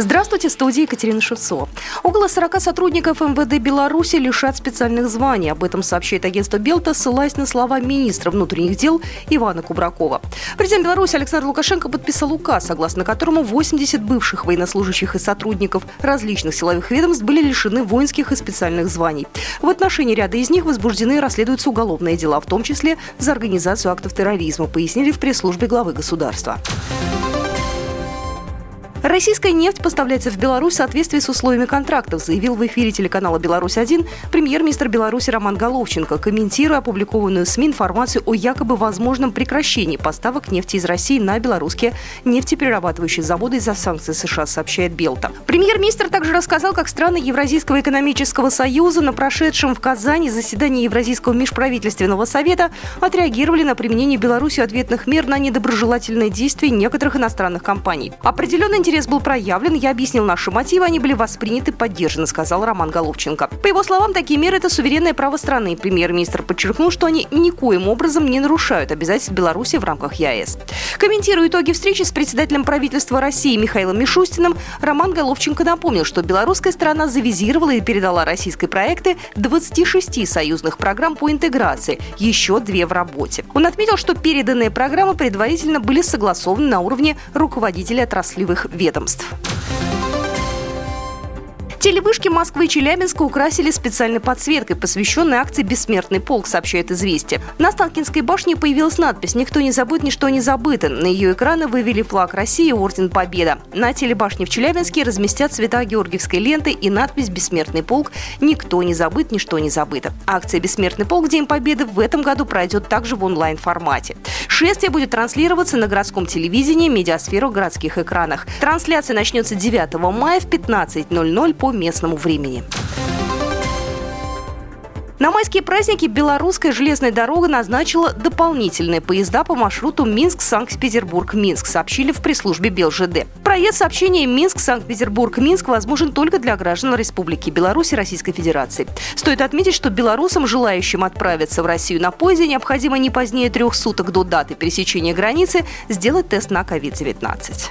Здравствуйте, студия Екатерина Шевцова. Около 40 сотрудников МВД Беларуси лишат специальных званий. Об этом сообщает агентство Белта, ссылаясь на слова министра внутренних дел Ивана Кубракова. Президент Беларуси Александр Лукашенко подписал указ, согласно которому 80 бывших военнослужащих и сотрудников различных силовых ведомств были лишены воинских и специальных званий. В отношении ряда из них возбуждены и расследуются уголовные дела, в том числе за организацию актов терроризма, пояснили в пресс-службе главы государства. Российская нефть поставляется в Беларусь в соответствии с условиями контрактов, заявил в эфире телеканала «Беларусь-1» премьер-министр Беларуси Роман Головченко, комментируя опубликованную СМИ информацию о якобы возможном прекращении поставок нефти из России на белорусские нефтеперерабатывающие заводы из-за санкций США, сообщает Белта. Премьер-министр также рассказал, как страны Евразийского экономического союза на прошедшем в Казани заседании Евразийского межправительственного совета отреагировали на применение Беларусью ответных мер на недоброжелательные действия некоторых иностранных компаний. Определенный интерес был проявлен, я объяснил наши мотивы, они были восприняты, поддержаны, сказал Роман Головченко. По его словам, такие меры – это суверенное право страны. Премьер-министр подчеркнул, что они никоим образом не нарушают обязательств Беларуси в рамках ЕАЭС. Комментируя итоги встречи с председателем правительства России Михаилом Мишустиным, Роман Головченко напомнил, что белорусская страна завизировала и передала российской проекты 26 союзных программ по интеграции, еще две в работе. Он отметил, что переданные программы предварительно были согласованы на уровне руководителей отраслевых ведомств. Телевышки Москвы и Челябинска украсили специальной подсветкой, посвященной акции «Бессмертный полк», сообщает «Известия». На Станкинской башне появилась надпись «Никто не забыт, ничто не забыто». На ее экраны вывели флаг России и Орден Победа. На телебашне в Челябинске разместят цвета георгиевской ленты и надпись «Бессмертный полк. Никто не забыт, ничто не забыто». Акция «Бессмертный полк. День Победы» в этом году пройдет также в онлайн-формате. Шествие будет транслироваться на городском телевидении, медиасферу, городских экранах. Трансляция начнется 9 мая в 15.00 по местному времени. На майские праздники белорусская железная дорога назначила дополнительные поезда по маршруту Минск-Санкт-Петербург-Минск, сообщили в пресс-службе БелЖД. Проезд сообщения Минск-Санкт-Петербург-Минск возможен только для граждан Республики Беларусь и Российской Федерации. Стоит отметить, что белорусам, желающим отправиться в Россию на поезде, необходимо не позднее трех суток до даты пересечения границы сделать тест на COVID-19.